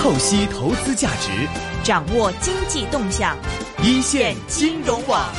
透析投资价值，掌握经济动向，一线金融网。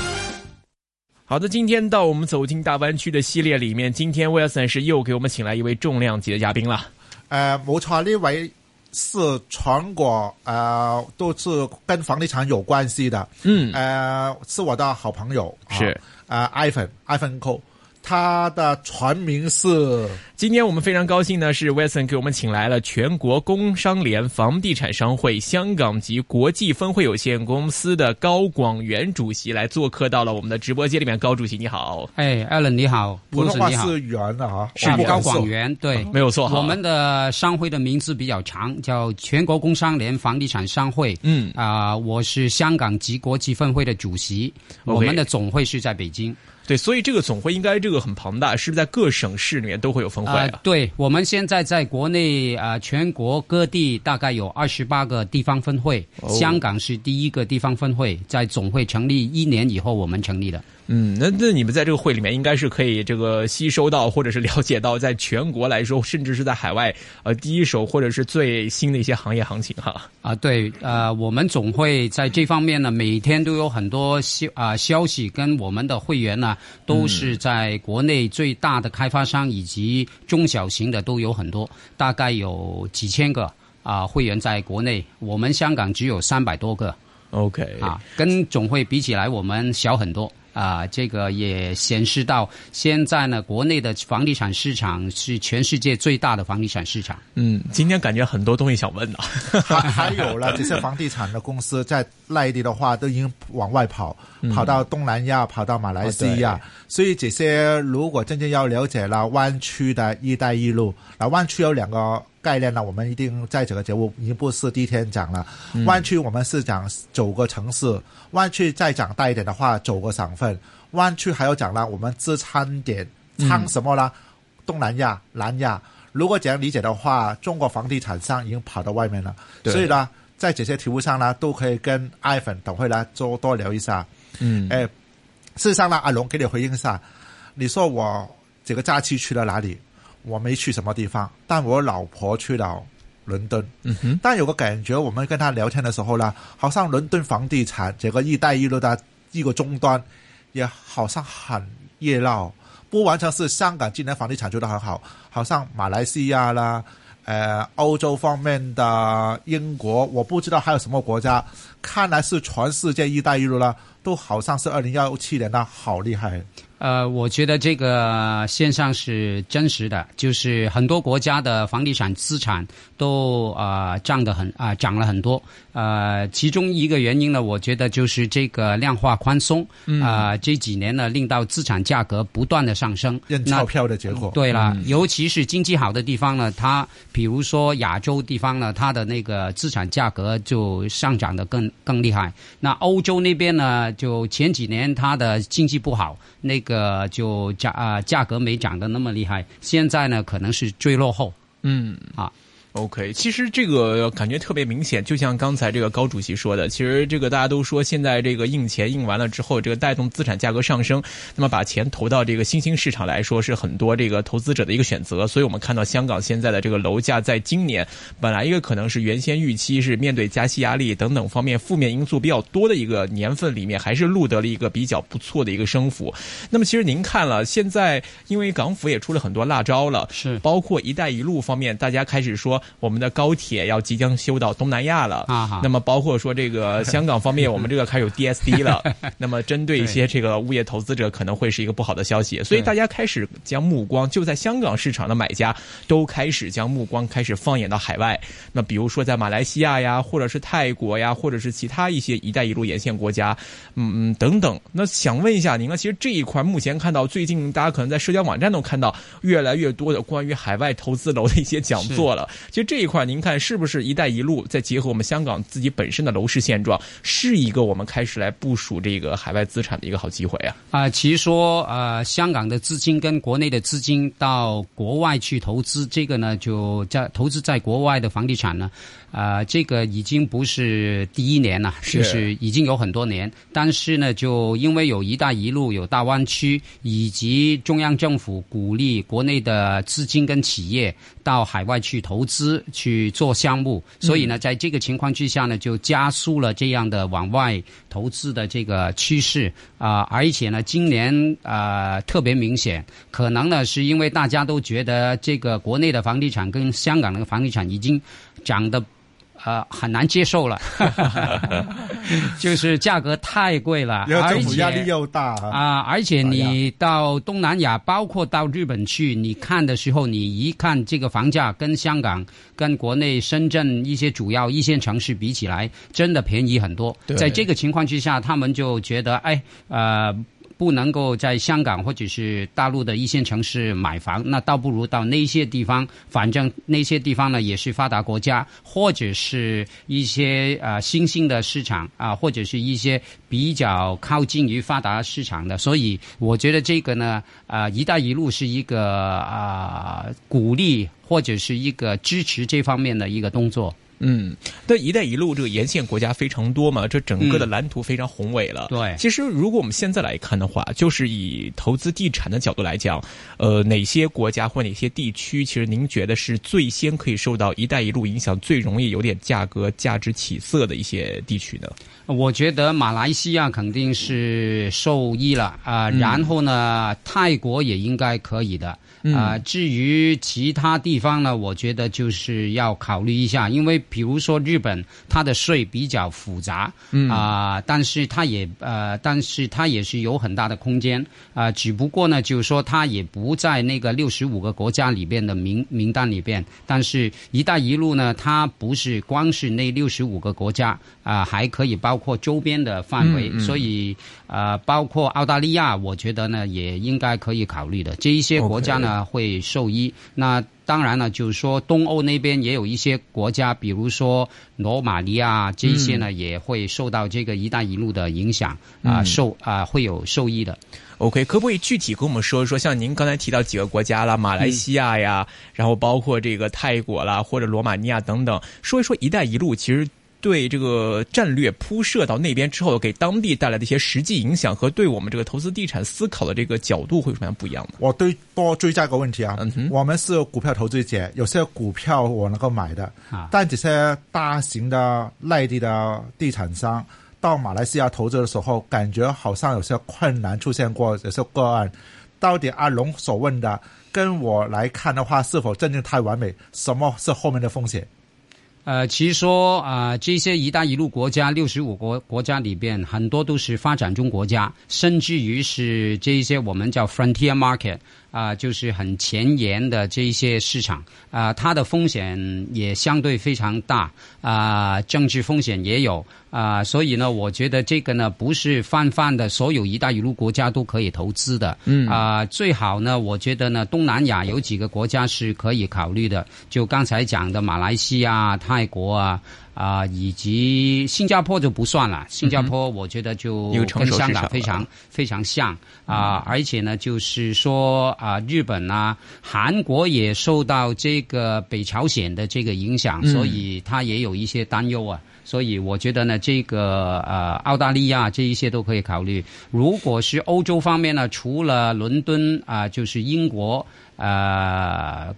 好的，今天到我们走进大湾区的系列里面，今天 Wilson 是又给我们请来一位重量级的嘉宾了。呃，冇错，呢位是全国、呃，都是跟房地产有关系的。嗯，呃，是我的好朋友，是呃，Ivan，Ivan Ko。他的全名是。今天我们非常高兴呢，是 Wilson 给我们请来了全国工商联房地产商会香港及国际分会有限公司的高广元主席来做客到了我们的直播间里面。高主席你好，哎，Allen 你好，普通话是元的啊，是高广元，对，没有错。我们的商会的名字比较长，叫全国工商联房地产商会。嗯啊、呃，我是香港及国际分会的主席，okay. 我们的总会是在北京。對，所以这个总会应该这个很庞大，是不是在各省市里面都会有分会啊？呃、對，我们现在在国内啊、呃，全国各地大概有二十八个地方分会，哦，香港是第一个地方分会，在总会成立一年以后我们成立的。嗯，那那你们在这个会里面应该是可以这个吸收到或者是了解到，在全国来说，甚至是在海外，呃，第一手或者是最新的一些行业行情哈。啊，对，呃，我们总会在这方面呢，每天都有很多消啊消息，跟我们的会员呢，都是在国内最大的开发商以及中小型的都有很多，大概有几千个啊会员在国内，我们香港只有三百多个。OK，啊，跟总会比起来，我们小很多。啊，这个也显示到现在呢，国内的房地产市场是全世界最大的房地产市场。嗯，今天感觉很多东西想问啊，还还有了这些房地产的公司在内地的话，都已经往外跑，跑到东南亚，跑到马来西亚。嗯、所以这些如果真正要了解了湾区的一带一路，那湾区有兩個概念呢，我们一定在整个节目已经不是第一天讲了。嗯、灣區我们是讲九个城市，湾区再讲大一点的话，九个省份。湾区还要讲了我们支撑点，撑什么呢、嗯？東南亚、南亚。如果这样理解的话，中国房地产商已经跑到外面了。所以呢，在这些题目上呢，都可以跟 Ivan 等会呢多多聊一下。嗯，哎，事实上呢，阿龙给你回应一下，你说我这个假期去了哪裡？我没去什么地方，但我老婆去了伦敦。嗯哼，但有个感觉，我们跟他聊天的时候呢，好像伦敦房地产这个一带一路的一个终端，也好像很热闹。不完全是香港今年房地产做得很好，好像马来西亚啦，呃，欧洲方面的英国，我不知道还有什么国家。看来是全世界一带一路啦，都好像是二零幺七年的好厉害。呃，我觉得这个现象是真实的，就是很多国家的房地产资产都啊、涨、得很啊、呃、漲了很多。呃，其中一个原因呢，我觉得就是这个量化宽松啊、嗯呃，这几年呢令到资产价格不断的上升，印钞票的结果。对了、嗯，尤其是经济好的地方呢，它比如说亚洲地方呢，它的那个资产价格就上涨的更更厉害。那欧洲那边呢，就前几年它的经济不好，那个。就价啊价格没涨得那么厉害，现在呢可能是最落后，嗯啊。OK，其实这个感觉特别明显，就像刚才这个高主席说的，其实这个大家都说现在这个印钱印完了之后，这个带动资产价格上升，那么把钱投到这个新兴市场来说，是很多这个投资者的一个选择。所以我们看到香港现在的这个楼价，在今年本来一个可能是原先预期是面对加息压力等等方面负面因素比较多的一个年份里面，还是录得了一个比较不错的一个升幅。那么其实您看了，现在因为港府也出了很多辣招了，是包括一带一路方面，大家开始說。我们的高铁要即将修到东南亚了，啊，那么包括说这个香港方面，我们这个开始有 DSD 了，那么针对一些这个物业投资者可能会是一个不好的消息，所以大家开始将目光就在香港市场的买家都开始将目光开始放眼到海外，那比如说在马来西亚呀，或者是泰国呀，或者是其他一些一带一路沿线国家，嗯嗯等等。那想问一下您呢？其实这一块目前看到最近大家可能在社交网站都看到越来越多的关于海外投资楼的一些讲座了，其实这一块您看是不是“一带一路”再结合我们香港自己本身的楼市现状，是一个我们开始来部署这个海外资产的一个好机会啊？啊、其实说，呃，香港的资金跟国内的资金到国外去投资，这个呢，就在投资在国外的房地产呢，啊、呃，這個已经不是第一年了，就是已经有很多年。但是呢，就因为有“一带一路”、有大湾区，以及中央政府鼓励国内的资金跟企业到海外去投。资去做项目，所以呢，在这个情况之下呢，就加速了这样的往外投资的这个趋势啊、而且呢，今年啊、特别明显，可能呢是因为大家都觉得这个国内的房地产跟香港的房地产已经涨得呃很难接受了，就是价格太贵了，而且政府压力又大啊。啊，而且你到东南亚，包括到日本去，你看的时候，你一看这个房价跟香港、跟国内深圳一些主要一线城市比起来，真的便宜很多。在这个情况之下，他们就觉得，哎，呃。不能够在香港或者是大陆的一线城市买房，那倒不如到那些地方，反正那些地方呢也是发达国家，或者是一些呃新兴的市场啊、或者是一些比较靠近于发达市场的，所以我觉得这个呢，啊、一带一路”是一个啊、鼓励或者是一个支持这方面的一个动作。嗯，那“一带一路”这个沿线国家非常多嘛，这整个的蓝图非常宏伟了。对其实如果我们现在来看的话，就是以投资地产的角度来讲，呃，哪些国家或哪些地区，其实您觉得是最先可以受到“一带一路”影响最容易有点价格价值起色的一些地区呢？我觉得马来西亚肯定是受益了啊、然后呢，泰国也应该可以的。啊、至于其他地方呢，我觉得就是要考虑一下，因为比如说日本，它的税比较复杂，啊、但是它也呃，但是它也是有很大的空间啊、只不过呢，就是说它也不在那个六十五个国家里边的名名单里边，但是“一带一路”呢，它不是光是那六十五个国家啊、还可以包括周边的范围，所以啊，包括澳大利亚，我觉得呢也应该可以考虑的。这一些国家呢会受益。那当然了，就是说东欧那边也有一些国家，比如说罗马尼亚这一些呢，也会受到这个“一带一路”的影响啊、受啊、会有受益的。OK，可不可以具体跟我们说一说？像您刚才提到几个国家啦，马来西亚呀，然后包括这个泰国啦，或者罗马尼亚等等，说一说“一带一路”其实对这个战略铺设到那边之后，给当地带来的一些实际影响和对我们这个投资地产思考的这个角度会有什么样不一样的？我对多追加一个问题啊，嗯哼我们是股票投资者，有些股票我能够买的，啊但这些大型的内地的地产商到马来西亚投资的时候，感觉好像有些困难出现过，有些个案。到底阿龙所问的，跟我来看的话，是否真正太完美？什么是后面的风险？呃，其实说啊、这些“一带一路”国家，六十五国国家里边，很多都是发展中国家，甚至于是这一些我们叫 frontier market 啊、就是很前沿的这一些市场。啊、它的风险也相对非常大。啊、政治风险也有。啊、所以呢，我觉得这个呢不是泛泛的所有“一带一路”国家都可以投资的，嗯。啊、最好呢，我觉得呢，东南亚有几个国家是可以考虑的，就刚才讲的马来西亚、泰国啊。啊、以及新加坡就不算了。新加坡我觉得就跟香港非常了非常像啊、而且呢，就是说啊、日本啊、韩国也受到这个北朝鲜的这个影响，所以它也有一些担忧啊。所以我觉得呢，这个呃澳大利亚这一些都可以考虑。如果是欧洲方面呢，除了伦敦啊、就是英国呃。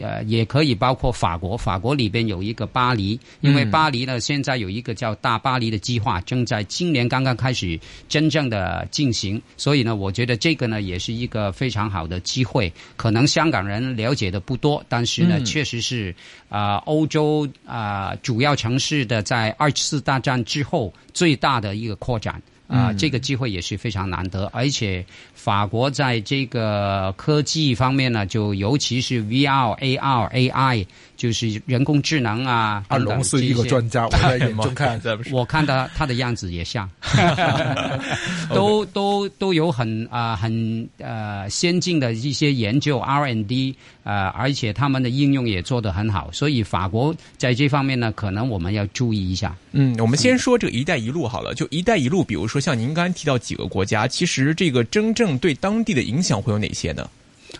呃，也可以包括法国，法国里边有一个巴黎，因为巴黎呢现在有一个叫大巴黎的计划，正在今年刚刚开始真正的进行，所以呢，我觉得这个呢也是一个非常好的机会。可能香港人了解的不多，但是呢，嗯确实是啊、欧洲啊、主要城市的在二次大战之后最大的一个扩展。啊、这个机会也是非常难得，而且法国在这个科技方面呢，就尤其是 VR、AR、AI，就是人工智能啊阿龙是一个专家，我在眼中看。我看他他的样子也像，都都都有很啊、很呃先进的一些研究 R N D 呃，而且他们的应用也做得很好，所以法国在这方面呢，可能我们要注意一下。嗯，我们先说这个“一带一路”好了。就“一带一路”，比如说像您刚才提到几个国家，其实这个真正对当地的影响会有哪些呢？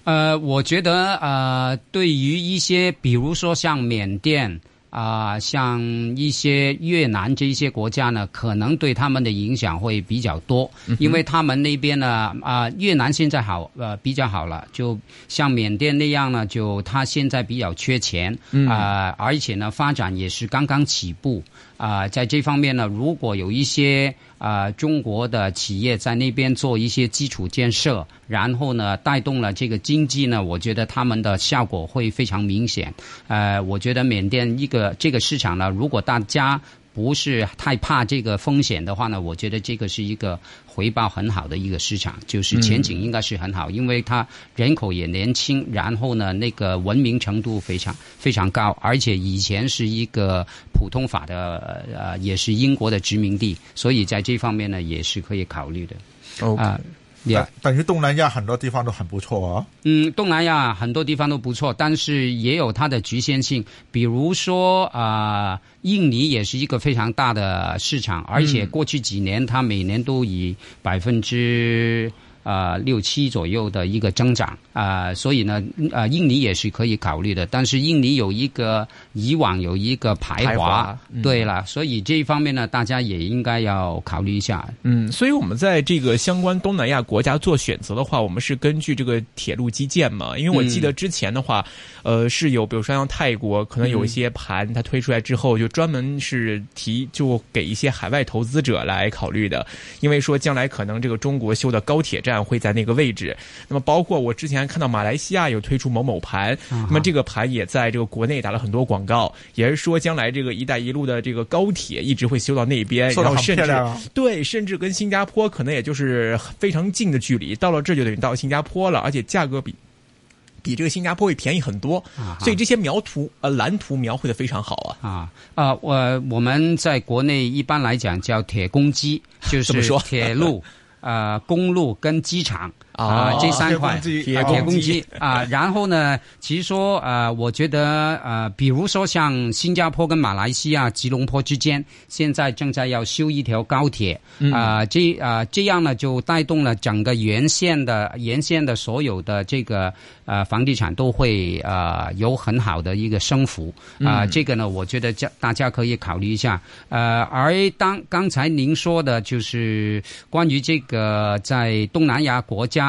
呃，我觉得呃，对于一些比如说像缅甸啊、像一些越南这一些国家呢，可能对他们的影响会比较多，因为他们那边呢，啊、越南现在好呃比较好了，就像缅甸那样呢，就他现在比较缺钱，啊、而且呢发展也是刚刚起步。啊、在这方面呢，如果有一些啊、中国的企业在那边做一些基础建设，然后呢带动了这个经济呢，我觉得他们的效果会非常明显。呃，我觉得缅甸一个这个市场呢，如果大家不是太怕这个风险的话呢，我觉得这个是一个回报很好的一个市场，就是前景应该是很好，因为它人口也年轻，然后呢那个文明程度非常非常高，而且以前是一个普通法的呃也是英国的殖民地，所以在这方面呢也是可以考虑的啊。也、等等于东南亚很多地方都很不错啊。嗯，东南亚很多地方都不错，但是也有它的局限性。比如说啊、印尼也是一个非常大的市场，而且过去几年它每年都以百分之。呃，六七左右的一个增长啊、所以呢，呃，印尼也是可以考虑的，但是印尼有一个以往有一个排华，对了，所以这一方面呢，大家也应该要考虑一下。嗯，所以我们在这个相关东南亚国家做选择的话，我们是根据这个铁路基建嘛？因为我记得之前的话，呃，是有比如说像泰国，可能有一些盘它推出来之后，就专门是提就给一些海外投资者来考虑的，因为说将来可能这个中国修的高铁站会在那个位置。那么包括我之前看到马来西亚有推出某某盘，那么这个盘也在这个国内打了很多广告，也是说将来这个“一带一路”的这个高铁一直会修到那边，然后甚至对，甚至跟新加坡可能也就是非常近的距离，到了这就等于到新加坡了，而且价格比。比这个新加坡会便宜很多，啊所以这些描图呃蓝图描绘的非常好啊。啊啊，我我们在国内一般来讲叫铁公鸡，就是怎么说铁路、呃公路跟机场啊、哦这三块铁公鸡铁啊。然后呢，其实说呃，我觉得呃，比如说像新加坡跟马来西亚吉隆坡之间，现在正在要修一条高铁啊、这啊、这样呢就带动了整个沿线的沿线的所有的这个呃房地产都会呃有很好的一个升幅啊、这个呢，我觉得这大家可以考虑一下。呃，而当刚才您说的就是关于这个在东南亚国家。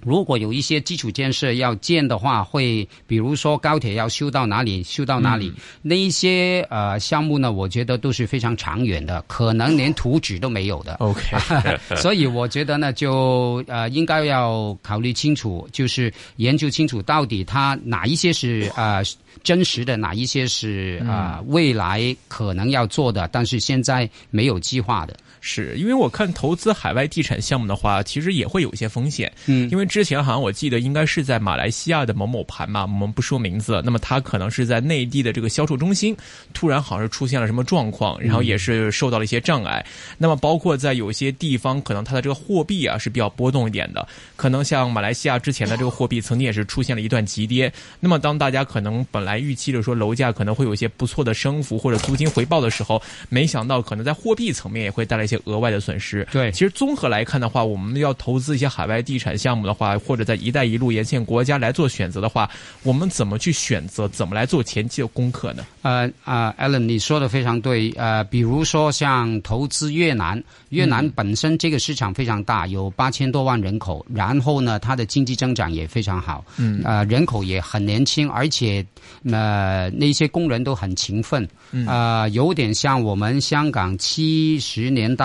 如果有一些基础建设要建的话，会比如说高铁要修到哪里，修到哪里，那一些呃项目呢，我觉得都是非常长远的，可能连图纸都没有的。OK，所以我觉得呢，就呃应该要考虑清楚，就是研究清楚到底它哪一些是呃真实的，哪一些是呃未来可能要做的，但是现在没有计划的。是因为我看投资海外地产项目的话，其实也会有一些风险。嗯因为之前好像我记得应该是在马来西亚的某某盘嘛，我们不说名字，那么它可能是在内地的这个销售中心，突然好像是出现了什么状况，然后也是受到了一些障碍。那么包括在有些地方，可能它的这个货币啊是比较波动一点的，可能像马来西亚之前的这个货币曾经也是出现了一段急跌。那么当大家可能本来预期着说楼价可能会有一些不错的升幅或者租金回报的时候，没想到可能在货币层面也会带来一些额外的损失。对其实综合来看的话，我们要投资一些海外地产项目的话，或者在“一带一路”沿线国家来做选择的话，我们怎么去选择？怎么来做前期的功课呢？呃啊、a l l e n 你说的非常对。呃，比如说像投资越南，越南本身这个市场非常大，有八千多万人口，然后呢，它的经济增长也非常好，嗯，呃，人口也很年轻，而且呃那些工人都很勤奋，嗯呃，有点像我们香港七十年代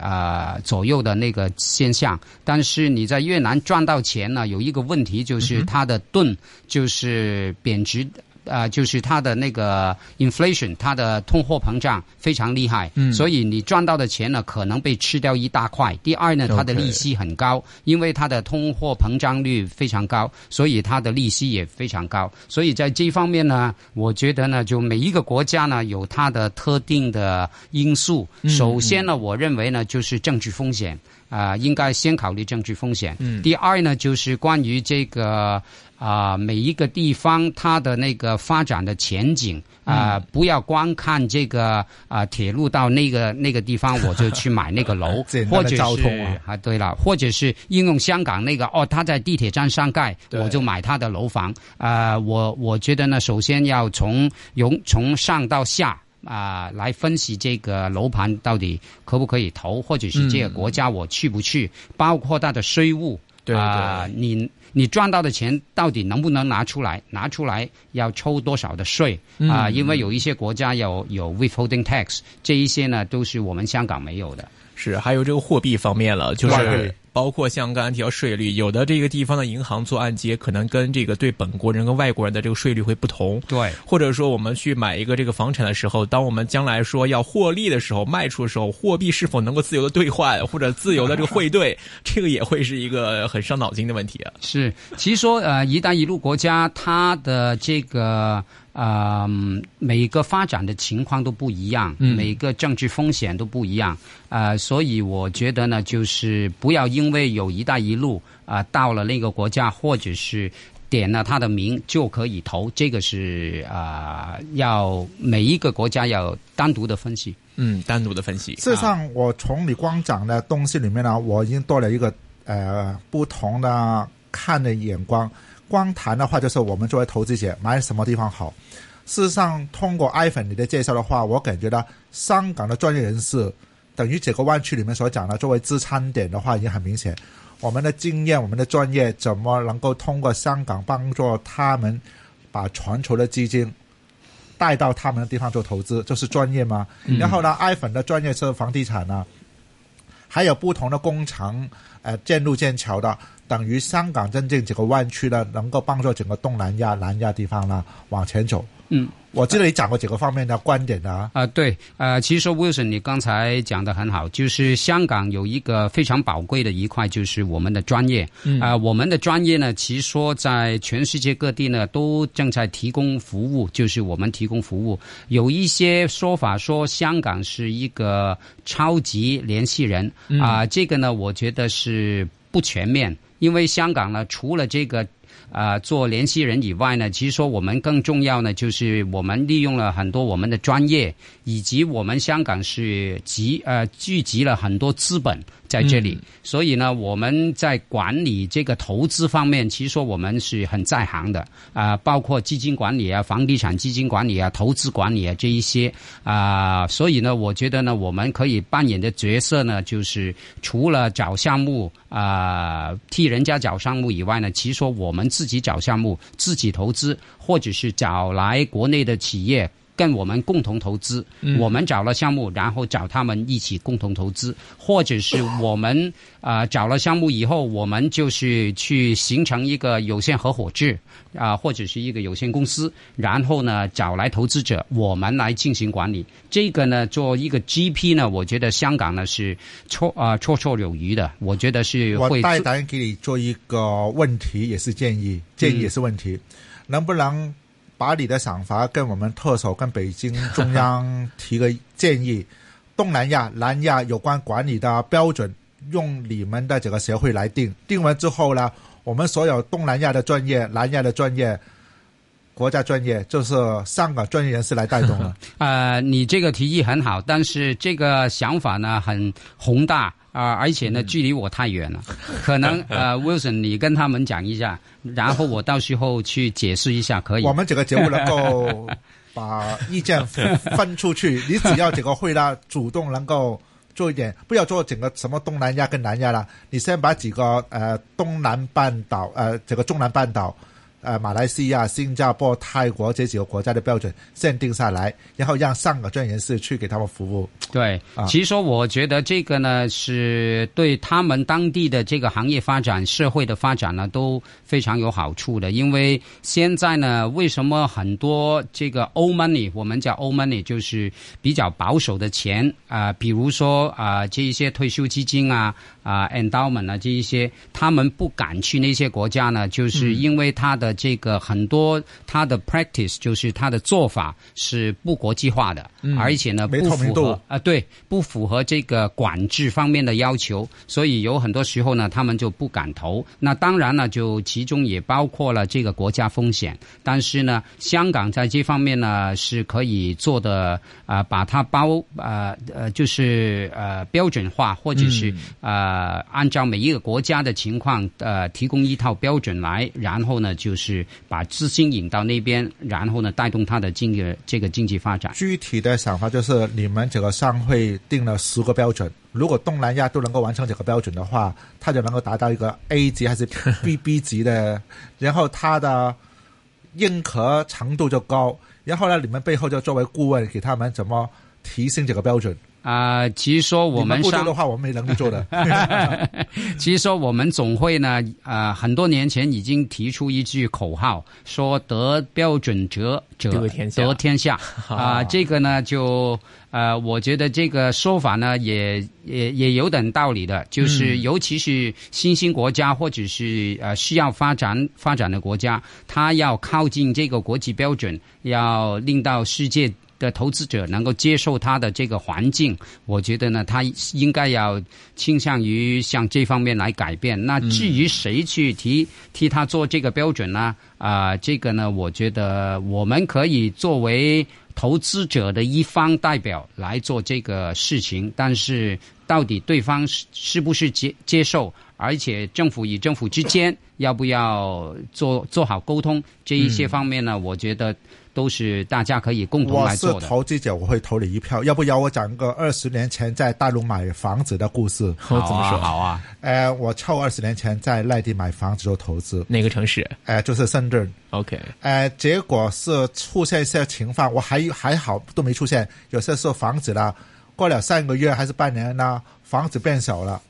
呃左右的那个现象。但是你在越南赚到钱呢，有一个问题就是它的盾就是贬值。呃，就是它的那个 inflation，它的通货膨胀非常厉害，嗯所以你赚到的钱呢，可能被吃掉一大块。第二呢，它的利息很高，因为它的通货膨胀率非常高，所以它的利息也非常高。所以在这方面呢，我觉得呢，就每一个国家呢有它的特定的因素。首先呢，我认为呢就是政治风险。啊、应该先考虑政治风险。嗯第二呢，就是关于这个啊、每一个地方它的那个发展的前景啊、不要光看这个啊、铁路到那个那个地方我就去买那个楼 或者是交通啊啊，对了，或者是应用香港那个哦，他在地铁站上盖，我就买他的楼房。啊、我我觉得呢，首先要从由从上到下。啊、来分析这个楼盘到底可不可以投，或者是这个国家我去不去，包括它的税务，对啊、对你你赚到的钱到底能不能拿出来？拿出来要抽多少的税啊、嗯因为有一些国家有有 withholding tax，这一些呢都是我们香港没有的。是，还有这个货币方面了，就是汇包括像刚才提到税率，有的这个地方的银行做按揭，可能跟这个对本国人跟外国人的这个税率会不同。对，或者说，我们去买一个这个房产的时候，当我们将来说要获利的时候，卖出的时候，货币是否能够自由的兑换，或者自由的这个汇兑，这个也会是一个很伤脑筋的问题啊。是，其实说呃，“一带一路”国家它的这个呃嗯每个发展的情况都不一样，嗯每个政治风险都不一样，呃，所以我觉得呢，就是不要因为有“一带一路”啊、到了那个国家或者是。点了他的名就可以投，这个是啊、要每一个国家要单独的分析。嗯，单独的分析。事实上，我从你光讲的东西里面呢，我已经多了一个呃不同的看的眼光。光谈的话，就是我们作为投资者买什么地方好。事实上，通过 iPhone 你的介绍的话，我感觉到香港的专业人士等于这个湾区里面所讲的，作为支撑点的话，已经很明显。我们的经验、我们的专业，怎么能够通过香港帮助他们把全球的基金带到他们的地方做投资，这是专业吗？然后呢，爱粉的专业是房地产呢，还有不同的工程，呃，建路建桥的，等于香港真正这个湾区呢，能够帮助整个东南亚、南亚地方呢往前走。嗯，我记得你讲过几个方面的观点的啊。啊、对，呃，其实说 Wilson，你刚才讲的很好，就是香港有一个非常宝贵的一块，就是我们的专业。嗯啊、我们的专业呢，其实说在全世界各地呢，都正在提供服务，就是我们提供服务。有一些说法说香港是一个超级联系人啊、这个呢，我觉得是不全面，因为香港呢，除了这个。啊、做联系人以外呢，其实说我们更重要呢，就是我们利用了很多我们的专业，以及我们香港是集呃聚集了很多资本在这里，所以呢，我们在管理这个投资方面，其实说我们是很在行的。啊、包括基金管理啊、房地产基金管理啊、投资管理啊这一些。啊、所以呢，我觉得呢，我们可以扮演的角色呢，就是除了找项目啊、替人家找项目以外呢，其实说我们自己找项目、自己投资，或者是找来国内的企业。跟我们共同投资，我们找了项目，然后找他们一起共同投资，或者是我们啊、呃找了项目以后，我们就是去形成一个有限合伙制啊、或者是一个有限公司，然后呢找来投资者，我们来进行管理。这个呢，做一个 GP 呢，我觉得香港呢是绰啊绰绰有余的，我觉得是我会大胆给你做一个问题，也是建议，建议也是问题，能不能把你的想法跟我们特首、跟北京中央提个 建议？东南亚、南亚有关管理的标准，用你们的这个协会来定。定完之后呢，我们所有东南亚的专业、南亚的专业、国家专业，就是香港专业人士来带动了。呃，你这个提议很好，但是这个想法呢很宏大啊、而且呢距离我太远了，可能 呃，Wilson 你跟他们讲一下，然后我到时候去解释一下，可以我。们整个节目能够 把意见分出去，你只要这个会啦，主动能够做一点，不要做整个什么东南亚跟南亚啦，你先把几个呃东南半岛呃这个中南半岛。呃，马来西亚、新加坡、泰国这几个国家的标准限定下来，然后让上个专业人士去给他们服务。对啊，其实说我觉得这个呢是对他们当地的这个行业发展、社会的发展呢都非常有好处的。因为现在呢，为什么很多这个 old money，我们叫 old money，就是比较保守的钱啊、比如说啊、这一些退休基金啊啊、endowment 啊这一些，他们不敢去那些国家呢，就是因为他的的这个很多他的 practice 就是他的做法是不国际化的，而且呢不符合啊、对，不符合这个管制方面的要求，所以有很多时候呢，他们就不敢投。那当然呢，就其中也包括了这个国家风险。但是呢，香港在这方面呢是可以做的啊、把它包呃呃就是呃标准化，或者是、呃按照每一个国家的情况呃提供一套标准来，然后呢就是把资金引到那边，然后呢带动它的经济这个经济发展。具体的想法就是，你们这个商会定了十个标准，如果东南亚都能够完成这个标准的话，它就能够达到一个 A 级还是 B B 级的，然后它的认可程度就高。然后呢，你们背后就作为顾问，给他们怎么提升这个标准。啊、其实说我你们们商不做的话，我们没能力做的。其实说我们总会呢，呃，很多年前已经提出一句口号，说得标准者者得天下得天下 啊、这个呢就呃，我觉得这个说法呢也也也有点道理的，就是尤其是新兴国家或者是呃需要发展发展的国家，它要靠近这个国际标准，要令到世界。的投资者能够接受它的这个环境，我觉得呢，他应该要倾向于向这方面来改变。那至于谁去提替他做这个标准呢？啊、这个呢，我觉得我们可以作为投资者的一方代表来做这个事情，但是到底对方是是不是接接受，而且政府与政府之间要不要做做好沟通，这一些方面呢，我觉得都是大家可以共同我是来做的。投资者，我会投你一票。要不要我讲个二十年前在大陆买房子的故事？我怎么说？好啊，呃，我凑二十年前在内地买房子做投资，哪个城市呃，就是深圳。？OK，呃，结果是出现一些情况，我还还好都没出现。有些时候房子啦，过了三个月还是半年呢，房子变小了，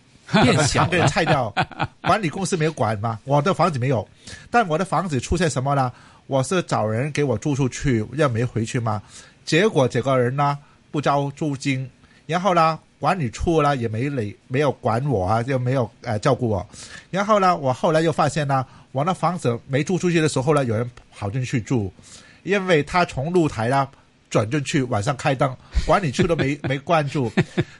变小被拆掉，管理公司没有管嘛，我的房子没有，但我的房子出现什么呢？我是找人给我租出去，又没回去嘛，结果这个人呢不交租金，然后呢管理处呢也没理没有管我啊，就没有呃照顾我，然后呢我后来又发现呢，我那房子没租出去的时候呢，有人跑进去住，因为他从露台呢转进去，晚上开灯，管理处都没 没关注，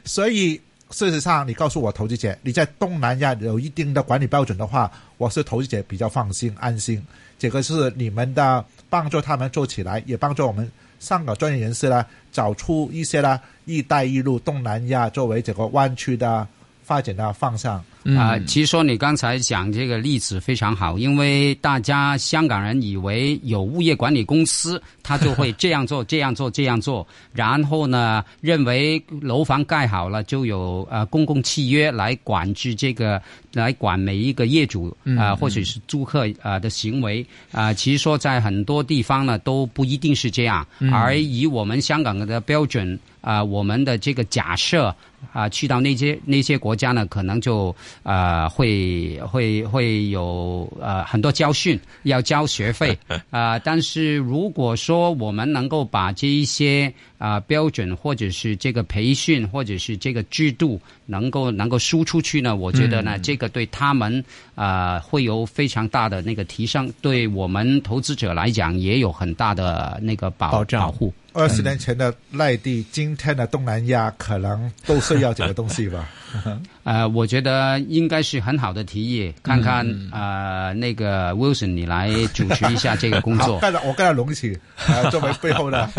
所以事实上，你告诉我投资者，你在东南亚有一定的管理标准的话，我是投资者比较放心安心。这个是你们的帮助他们做起来，也帮助我们香港专业人士呢找出一些呢“一带一路”东南亚作为这个湾区的发展的方向。啊、其实说你刚才讲这个例子非常好，因为大家香港人以为有物业管理公司，他就会这样做、这样做、这样做，然后呢，认为楼房盖好了就有呃公共契约来管制这个，来管每一个业主啊、呃或者是租客啊、呃的行为。啊、其实说在很多地方呢都不一定是这样，而以我们香港的标准啊、我们的这个假设啊、去到那些那些国家呢，可能就呃会会会有呃很多教训，要交学费 啊、但是如果说我们能够把这一些啊、标准或者是这个培训或者是这个制度能够能够输出去呢，我觉得呢，这个对他们啊、会有非常大的那个提升，对我们投资者来讲也有很大的那个保保障。保护。二十年前的内地，今天的东南亚可能都需要这个东西吧。呃，我觉得应该是很好的提议，看看、呃那个 Wilson 你来主持一下这个工，作。我跟他龙一起，呃，作为背后的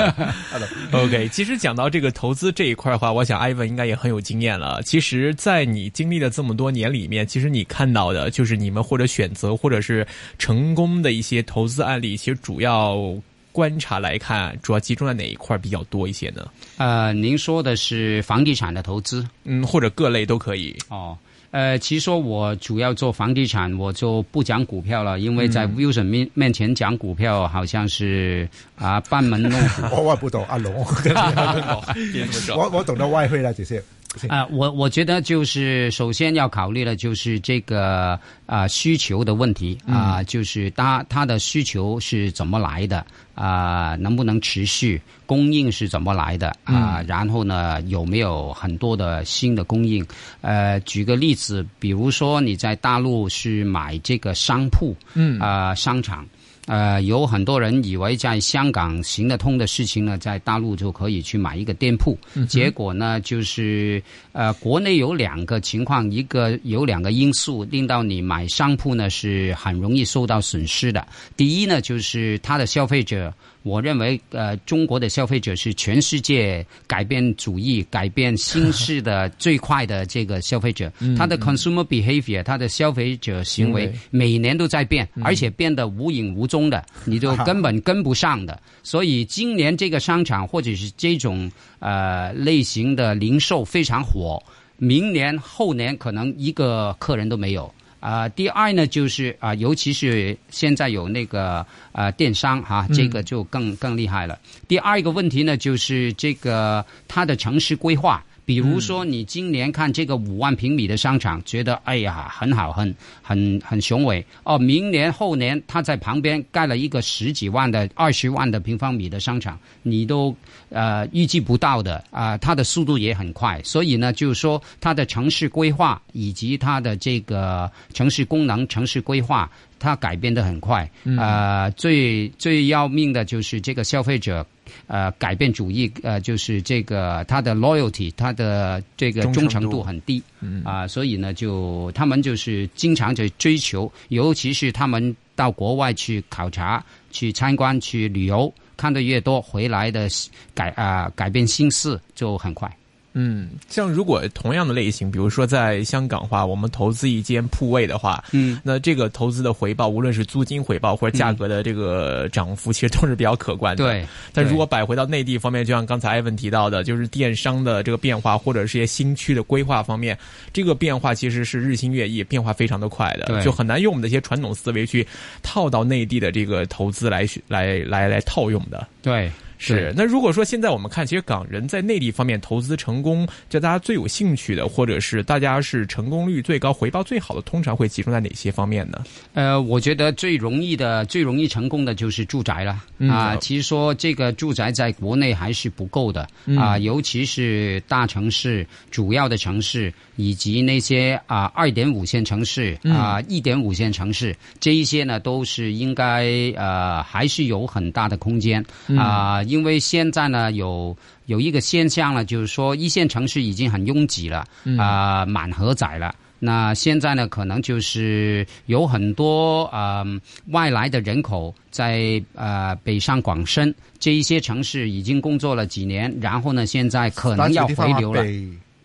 OK，其实讲到这个投资这一块的话，我想艾文应该也很有经验了。其实，在你经历了这么多年里面，其实你看到的就是你们或者选择或者是成功的一些投资案例，其实主要观察来看，主要集中在哪一块比较多一些呢？呃，您说的是房地产的投资嗯，或者各类都可以。哦。呃，其实说我主要做房地产，我就不讲股票了，因为在 Wilson 面面前讲股票，好像是啊班门弄斧。我我不懂阿龙。我我懂得外汇了这些。啊、我我觉得就是首先要考虑的就是这个啊、需求的问题啊、就是它它的需求是怎么来的啊、能不能持续，供应是怎么来的啊、然后呢有没有很多的新的供应？呃，举个例子，比如说你在大陆是买这个商铺，嗯啊、商场。呃，有很多人以为在香港行得通的事情呢，在大陆就可以去买一个店铺，结果呢，就是呃，国内有两个情况，一个有两个因素令到你买商铺呢是很容易受到损失的。第一呢，就是它的消费者。我认为，呃，中国的消费者是全世界改变主义、改变心事的最快的这个消费者。他的 consumer behavior，他的消费者行为每年都在变，而且变得无影无踪的，你就根本跟不上的。所以今年这个商场或者是这种呃类型的零售非常火，明年后年可能一个客人都没有。啊，第二呢，就是啊，尤其是现在有那个啊电商哈，这个就更更厉害了。第二一个问题呢，就是这个它的城市规划。比如说，你今年看这个五万平米的商场，觉得哎呀很好，很很很雄伟哦。明年后年，他在旁边盖了一个十几万的、二十万的平方米的商场，你都呃预计不到的啊。它的速度也很快，所以呢，就是说它的城市规划以及它的这个城市功能、城市规划，它改变的很快。啊，最最要命的就是这个消费者。呃，改变主义，呃，就是这个他的 loyalty，他的这个忠诚度很低，啊，所以呢，就他们就是经常在追求，尤其是他们到国外去考察、去参观、去旅游，看的越多，回来的改啊改变心思就很快。嗯，像如果同样的类型，比如说在香港话，我们投资一间铺位的话，嗯，那这个投资的回报，无论是租金回报或者价格的这个涨幅，其实都是比较可观的。对。但如果摆回到内地方面，就像刚才艾文提到的，就是电商的这个变化，或者是一些新区的规划方面，这个变化其实是日新月异，变化非常的快的，就很难用我们的一些传统思维去套到内地的这个投资来来来来套用的。对。是，那如果说现在我们看，其实港人在内地方面投资成功，就大家最有兴趣的，或者是大家是成功率最高、回报最好的，通常会集中在哪些方面呢？呃，我觉得最容易的、最容易成功的就是住宅了。啊。其实说这个住宅在国内还是不够的。啊，尤其是大城市、主要的城市以及那些啊二点五线城市啊一点五线城市，这一些呢都是应该呃还是有很大的空间。啊。因为现在呢，有有一个现象呢，就是说一线城市已经很拥挤了，啊，满荷载了。那现在呢，可能就是有很多啊外来的人口在呃北上广深这一些城市已经工作了几年，然后呢，现在可能要回流了。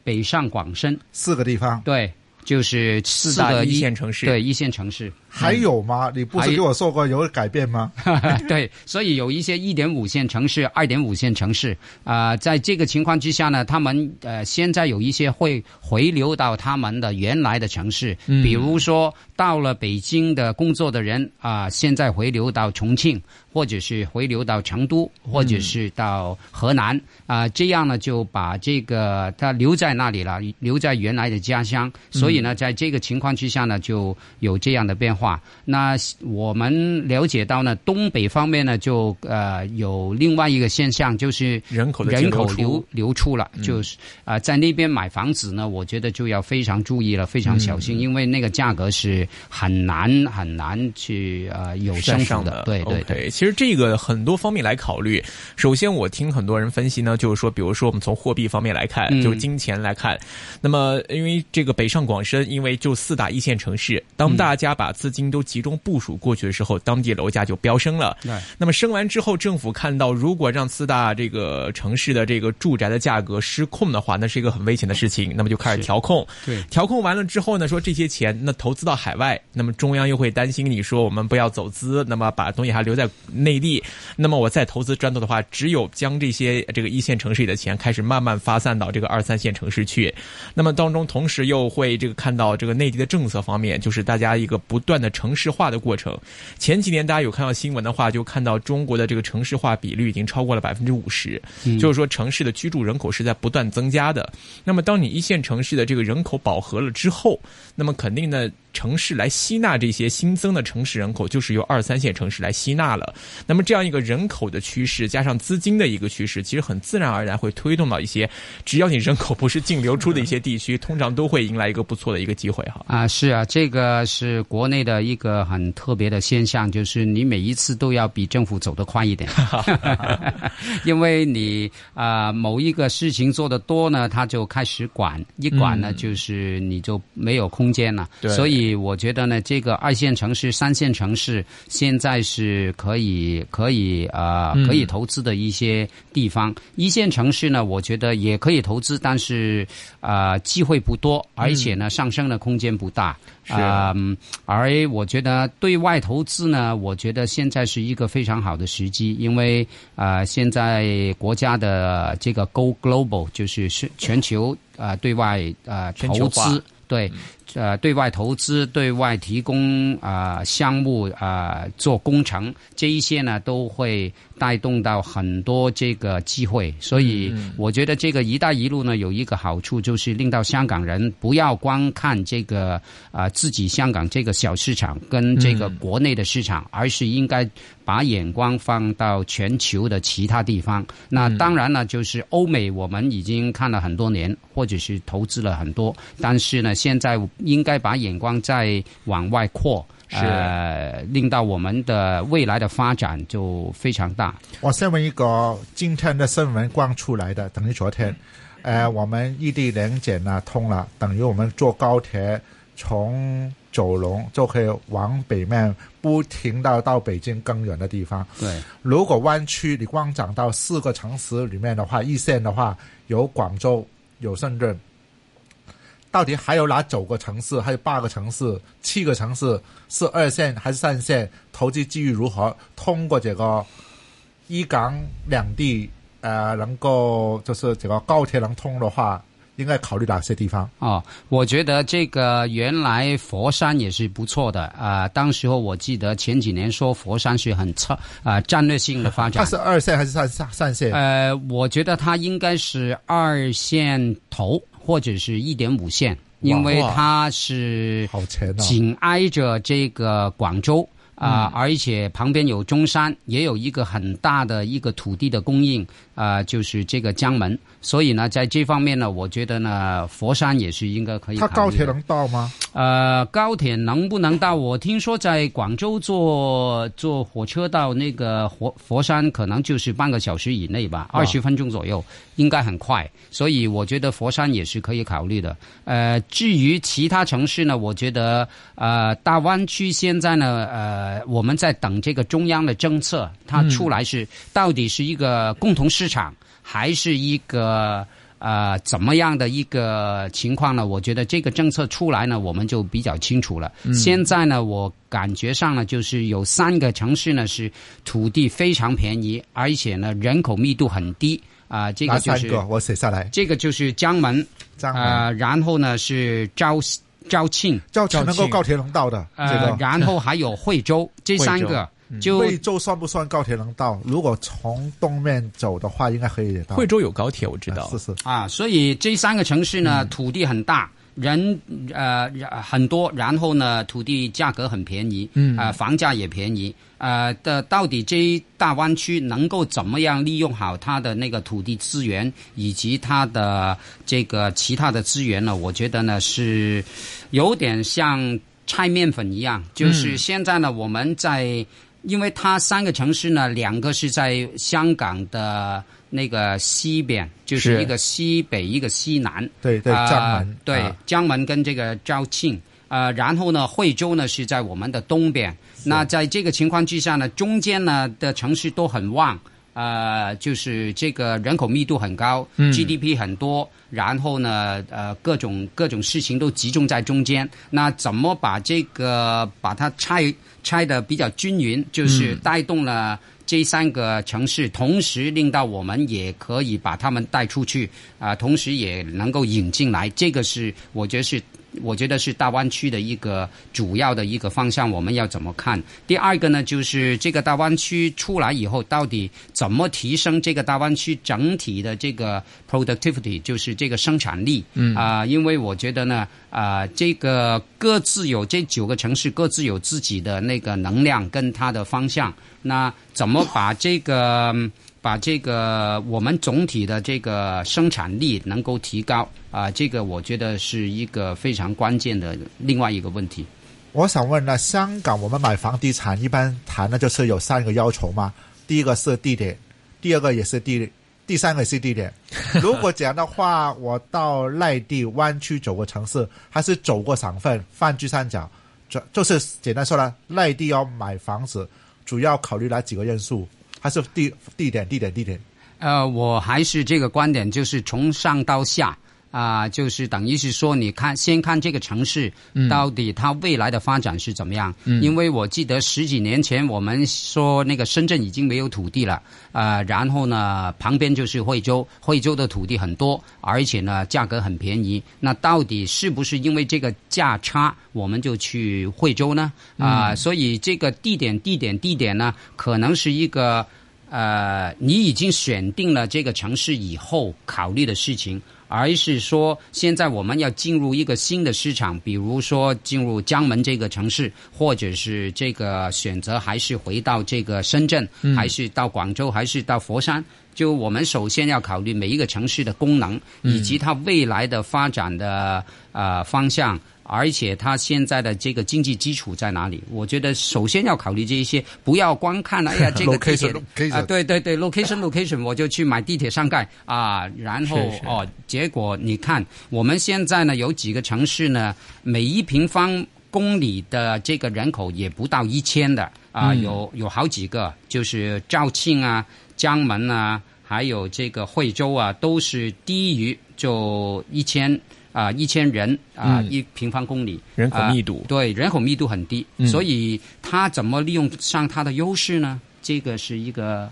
北上广深四个地方，对，就是四大一线城市，对一线城市。还有吗？你不是给我说过有改变吗？对，所以有一些一点五线城市、二点五线城市啊，在这个情况之下呢，他们呃现在有一些会回流到他们的原来的城市，比如说到了北京的工作的人啊，现在回流到重庆，或者是回流到成都，或者是到河南啊，这样呢就把这个他留在那里了，留在原来的家乡。所以呢，在这个情况之下呢，就有这样的变化。话，那我们了解到呢，东北方面呢，就呃有另外一个现象，就是人口的人口流流出了，就是啊，在那边买房子呢，我觉得就要非常注意了，非常小心，因为那个价格是很难很难去呃有升上的。对对对，其实这个很多方面来考虑。首先，我听很多人分析呢，就是说，比如说我们从货币方面来看，就是金钱来看，那么因为这个北上广深，因为就四大一线城市，当大家把资金都集中部署过去的时候，当地楼价就飙升了。那么升完之后，政府看到如果让四大这个城市的这个住宅的价格失控的话，那是一个很危险的事情。那么就开始调控。对，调控完了之后呢，说这些钱那投资到海外，那么中央又会担心你说我们不要走资，那么把东西还留在内地。那么我再投资砖头的话，只有将这些这个一线城市里的钱开始慢慢发散到这个二三线城市去。那么当中同时又会这个看到这个内地的政策方面，就是大家一个不断的。城市化的过程，前几年大家有看到新闻的话，就看到中国的这个城市化比率已经超过了百分之五十，就是说城市的居住人口是在不断增加的。那么，当你一线城市的这个人口饱和了之后，那么肯定呢。城市来吸纳这些新增的城市人口，就是由二三线城市来吸纳了。那么这样一个人口的趋势，加上资金的一个趋势，其实很自然而然会推动到一些，只要你人口不是净流出的一些地区，通常都会迎来一个不错的一个机会哈。啊，是啊，这个是国内的一个很特别的现象，就是你每一次都要比政府走得快一点，因为你啊、某一个事情做得多呢，他就开始管，一管呢、就是你就没有空间了。对所以我觉得呢，这个二线城市、三线城市现在是可以可以呃可以投资的一些地方。一线城市呢，我觉得也可以投资，但是呃机会不多，而且呢、上升的空间不大。嗯而我觉得对外投资呢，我觉得现在是一个非常好的时机，因为啊、呃现在国家的这个 Go Global 就是是全球啊、呃对外呃全球化投资对。呃，对外投资、对外提供啊、项目啊、做工程这一些呢，都会带动到很多这个机会。所以，我觉得这个“一带一路”呢，有一个好处，就是令到香港人不要光看这个啊、自己香港这个小市场跟这个国内的市场，而是应该把眼光放到全球的其他地方。那当然呢，就是欧美，我们已经看了很多年，或者是投资了很多，但是呢，现在应该把眼光再往外扩。是呃，令到我们的未来的发展就非常大。我先问一个今天的新闻刚出来的，等于昨天，呃，我们异地联检呢通了，等于我们坐高铁从九龙就可以往北面，不停到到北京更远的地方。对，如果湾区你光讲到四个城市里面的话，一线的话有广州，有深圳，到底还有哪九个城市？还有八个城市、七个城市是二线还是三线？投资机遇如何？通过这个一港两地，呃，能够就是这个高铁能通的话，应该考虑哪些地方？哦，我觉得这个原来佛山也是不错的啊、当时候我记得前几年说佛山是很策啊、战略性的发展它。是二线还是三三三线？呃，我觉得它应该是二线头或者是一点五线，因为它是！紧挨着这个广州啊、而且旁边有中山，也有一个很大的一个土地的供应啊、就是这个江门，所以呢，在这方面呢，我觉得呢，佛山也是应该可以。它高铁能到吗？呃，高铁能不能到？我听说在广州坐坐火车到那个佛佛山，可能就是半个小时以内吧，二十分钟左右，应该很快。所以我觉得佛山也是可以考虑的。呃，至于其他城市呢，我觉得呃，大湾区现在呢，呃，我们在等这个中央的政策，它出来是、到底是一个共同市场，还是一个。呃，怎么样的一个情况呢？我觉得这个政策出来呢，我们就比较清楚了。现在呢，我感觉上呢，就是有三个城市呢是土地非常便宜，而且呢人口密度很低啊、这个就是个？我写下来。这个就是江门江门啊、然后呢是肇肇庆，肇庆能够高铁能到的。这呃，个然后还有惠州，这三个就惠州算不算高铁能到？如果从东面走的话，应该可以到。惠州有高铁，我知道是。是，啊，所以这三个城市呢，土地很大，人呃很多，然后呢，土地价格很便宜，嗯，呃，房价也便宜，呃的，到底这一大湾区能够怎么样利用好它的那个土地资源以及它的这个其他的资源呢？我觉得呢是有点像拆面粉一样，就是现在呢，我们在。因为它三个城市呢，两个是在香港的那个西边，就是是一个西北，一个西南。对对，啊江门对啊江门跟这个肇庆。呃，然后呢，惠州呢是在我们的东边。那在这个情况之下呢，中间呢的城市都很旺，呃，就是这个人口密度很高、g d p 很多，然后呢，呃，各种各种事情都集中在中间。那怎么把这个把它拆拆的比较均匀，就是带动了。这三个城市，同时令到我们也可以把他们带出去啊、同时也能够引进来，这个是我觉得是我觉得是大湾区的一个主要的一个方向，我们要怎么看？第二个呢，就是这个大湾区出来以后，到底怎么提升这个大湾区整体的这个 productivity，就是这个生产力？嗯啊、因为我觉得呢，啊、这个各自有这九个城市各自有自己的那个能量跟它的方向，那怎么把这个？嗯把这个我们总体的这个生产力能够提高啊、这个我觉得是一个非常关键的另外一个问题。我想问呢，香港我们买房地产一般谈的就是有三个要求嘛，第一个是地点，第二个也是地，第三个也是地点。如果这样的话，我到内地湾区走个城市，还是走个省份泛珠三角，就就是简单说了，内地要买房子，主要考虑哪几个因素？还是地地点、地点、地点？呃，我还是这个观点，就是从上到下啊、就是等于是说，你看先看这个城市到底它未来的发展是怎么样。嗯、因为我记得十几年前我们说那个深圳已经没有土地了，啊，然后呢旁边就是惠州，惠州的土地很多，而且呢价格很便宜。那到底是不是因为这个价差，我们就去惠州呢？啊、所以这个地点、地点、地点呢，可能是一个。呃，你已经选定了这个城市以后考虑的事情，而是说现在我们要进入一个新的市场，比如说进入江门这个城市，或者是这个选择还是回到这个深圳，还是到广州，还是到佛山。就我们首先要考虑每一个城市的功能，以及它未来的发展的呃方向。而且它现在的这个经济基础在哪里？我觉得首先要考虑这一些，不要光看哎呀 这个地铁 Location, location 啊，对对对，location location，我就去买地铁上盖啊，然后哦，结果你看我们现在呢有几个城市呢，每一平方公里的这个人口也不到一千的啊，有有好几个，就是肇庆啊、江门啊，还有这个惠州啊，都是低于就一千。啊，一千人啊，嗯一平方公里，人口啊密度对，人口密度很低，嗯所以它怎么利用上它的优势呢？这个是一个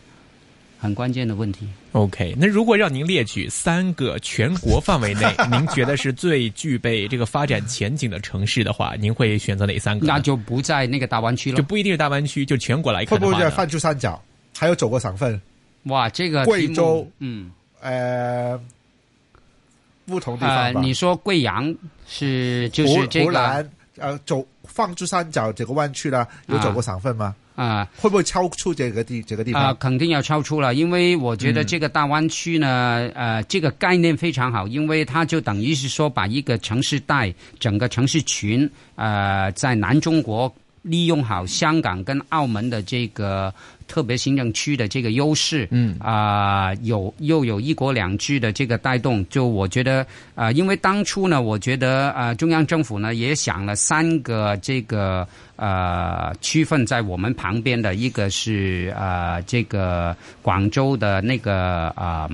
很关键的问题。OK，那如果让您列举三个全国范围内 您觉得是最具备这个发展前景的城市的话，您会选择哪三个？那就不在那个大湾区了就。不一定是大湾区，就全国来看的话呢，不会在泛珠三角？还有九个省份，哇，这个贵州嗯，呃，不同地呃方，吧。你说贵阳是就是湖这个湖南呃走放珠三角这个湾区呢，有走过省份吗？啊。会不会超出这个地这个地方啊、方？肯定要超出了，因为我觉得这个大湾区呢，呃，这个概念非常好，因为它就等于是说把一个城市带整个城市群，呃，在南中国利用好香港跟澳门的这个特别行政区的这个优势，嗯。啊、有又有一国两制的这个带动，就我觉得，呃，因为当初呢，我觉得呃，中央政府呢也想了三个这个呃区分在我们旁边的，一个是呃这个广州的那个啊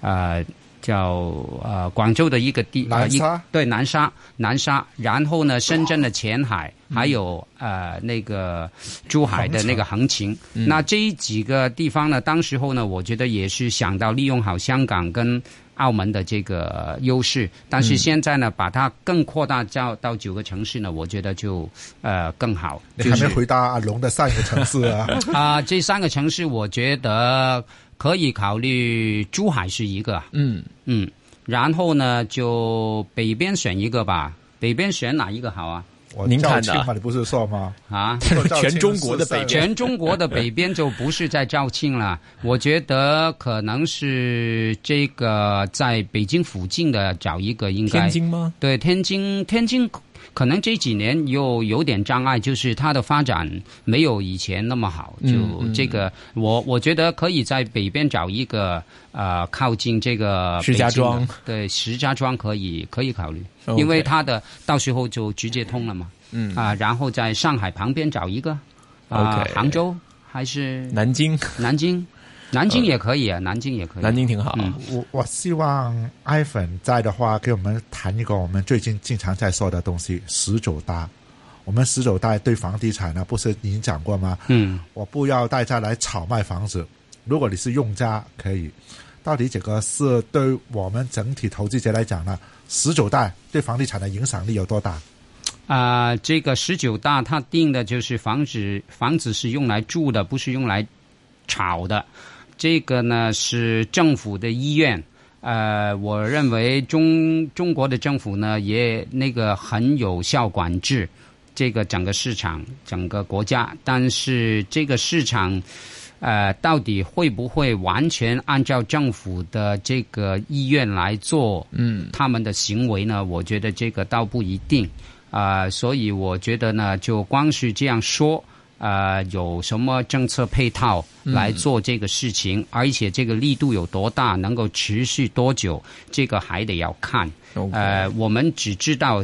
呃叫呃广州的一个地南沙。对南沙南沙，然后呢深圳的前海，还有呃那个珠海的那个行情。那这几个地方呢，当时候呢，我觉得也是想到利用好香港跟澳门的这个优势，但是现在呢，把它更扩大到到九个城市呢，我觉得就呃更好。你就是还没回答阿龙的三个城市啊？啊、这三个城市，我觉得可以考虑珠海是一个，嗯，嗯，然后呢，就北边选一个吧。北边选哪一个好啊？我您看的。嘛，你不是说吗？啊，全中国的北边。全中国的北边就不是在肇庆了，我觉得可能是这个在北京附近的找一个应该天津吗？对天津，天津可能这几年又有点障碍，就是它的发展没有以前那么好。就这个，我我觉得可以在北边找一个呃靠近这个石家庄，对石家庄可以可以考虑，因为它的到时候就直接通了嘛。嗯。啊，然后在上海旁边找一个啊杭州还是？南京，南京，南京也可以啊，南京也可以。南京挺好。嗯我我希望 iPhone 在的话，给我们谈一个我们最近经常在说的东西——十九大。我们十九大对房地产呢，不是已经讲过吗？嗯我不要大家来炒卖房子。如果你是用家可以，到底这个是对我们整体投资者来讲呢，十九大对房地产的影响力有多大？啊、这个十九大它定的就是房子，房子是用来住的，不是用来炒的。这个呢是政府的意愿。呃，我认为中中国的政府呢也那个很有效管制这个整个市场、整个国家，但是这个市场。呃，到底会不会完全按照政府的这个意愿来做？嗯，他们的行为呢？我觉得这个倒不一定。啊、所以我觉得呢，就光是这样说，呃，有什么政策配套来做这个事情，而且这个力度有多大，能够持续多久，这个还得要看。呃，我们只知道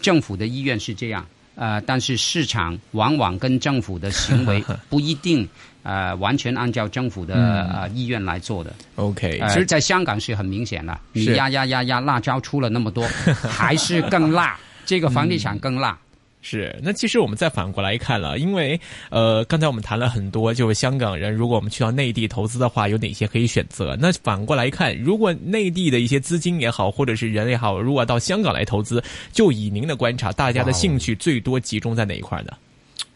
政府的意愿是这样，呃，但是市场往往跟政府的行为不一定呃完全按照政府的、呃意愿来做的。OK，呃其实在香港是很明显的，你是压压压压辣椒出了那么多，还是更辣，这个房地产更辣。是，那其实我们再反过来看了，因为呃，刚才我们谈了很多，就是香港人如果我们去到内地投资的话，有哪些可以选择？那反过来看，如果内地的一些资金也好，或者是人也好，如果到香港来投资，就以您的观察，大家的兴趣最多集中在哪一块呢？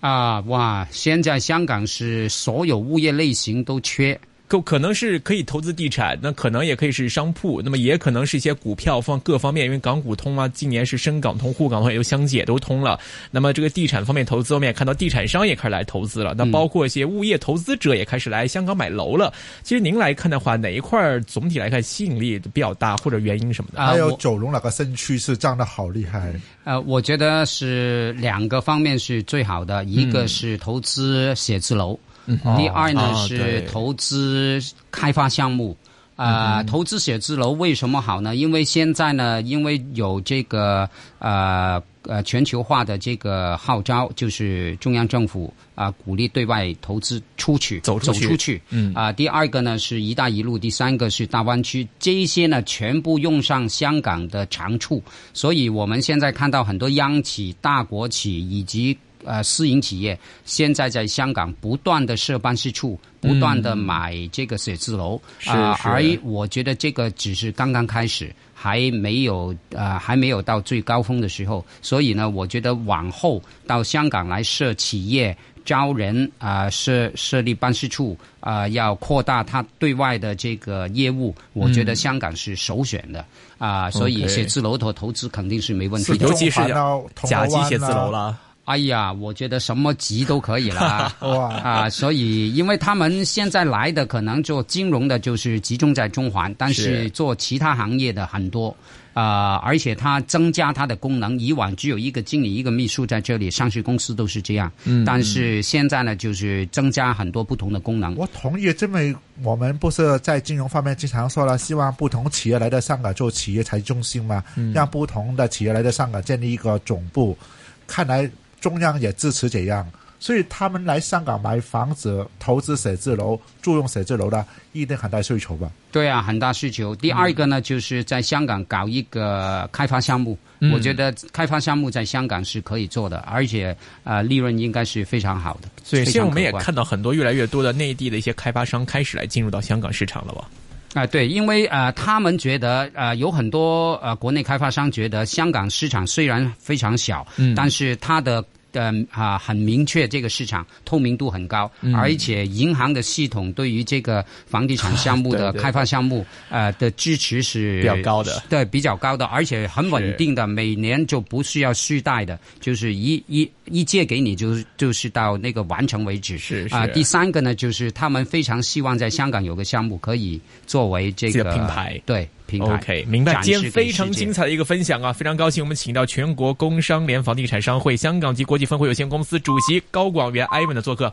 啊，哇！现在香港是所有物业类型都缺，可可能是可以投资地产，那可能也可以是商铺，那么也可能是一些股票方各方面，因为港股通啊，今年是深港通、沪港通也都相继也都通了。那么这个地产方面投资，我们也看到地产商也开始来投资了，那包括一些物业投资者也开始来香港买楼了。其实您来看的话，哪一块总体来看吸引力比较大，或者原因什么的？啊还有九龙那个新区是涨得好厉害，呃，我觉得是两个方面是最好的，一个是投资写字楼，第二呢、哦是投资开发项目。啊、投资写字楼为什么好呢？因为现在呢，因为有这个呃呃全球化的这个号召，就是中央政府啊、鼓励对外投资出去，走出去出去。嗯啊、第二个呢是“一带一路”，第三个是大湾区，这一些呢全部用上香港的长处，所以我们现在看到很多央企、大国企以及呃私营企业，现在在香港不断的设办事处，不断的买这个写字楼是啊、是而我觉得这个只是刚刚开始。还没有呃，还没有到最高峰的时候，所以呢，我觉得往后到香港来设企业、招人啊、设设立办事处啊、要扩大他对外的这个业务，我觉得香港是首选的啊、所以写字楼的投资肯定是没问题的。尤其是甲级写字楼了。哎呀，我觉得什么级都可以啦。哇啊，所以因为他们现在来的可能做金融的，就是集中在中环，但是是做其他行业的很多。啊、而且它增加它的功能，以往只有一个经理、一个秘书在这里，上市公司都是这样。嗯但是现在呢，就是增加很多不同的功能。我同意，因为我们不是在金融方面经常说了，希望不同企业来到香港做企业财中心嘛，让不同的企业来到香港建立一个总部。看来中央也支持这样，所以他们来香港买房子、投资写字楼、住用写字楼的，一定很大需求吧？对啊，很大需求。第二个呢，就是在香港搞一个开发项目，嗯我觉得开发项目在香港是可以做的，而且呃利润应该是非常好的。所以现在我们也看到很多越来越多的内地的一些开发商开始来进入到香港市场了吧？啊、对，因为呃，他们觉得呃，有很多呃国内开发商觉得香港市场虽然非常小，嗯。但是它的呃啊、很明确，这个市场透明度很高，嗯。而且银行的系统对于这个房地产项目的 开发项目呃的支持是比较高的。对，比较高的，而且很稳定的，每年就不需要续贷的，就是一一一借给你就是就是到那个完成为止。是是啊、第三个呢，就是他们非常希望在香港有个项目可以作为这个品牌对品牌。OK，明白。今天非常精彩的一个分享啊，非常高兴我们请到全国工商联房地产商会香港及国际分会有限公司主席高广元 Ivan 的做客。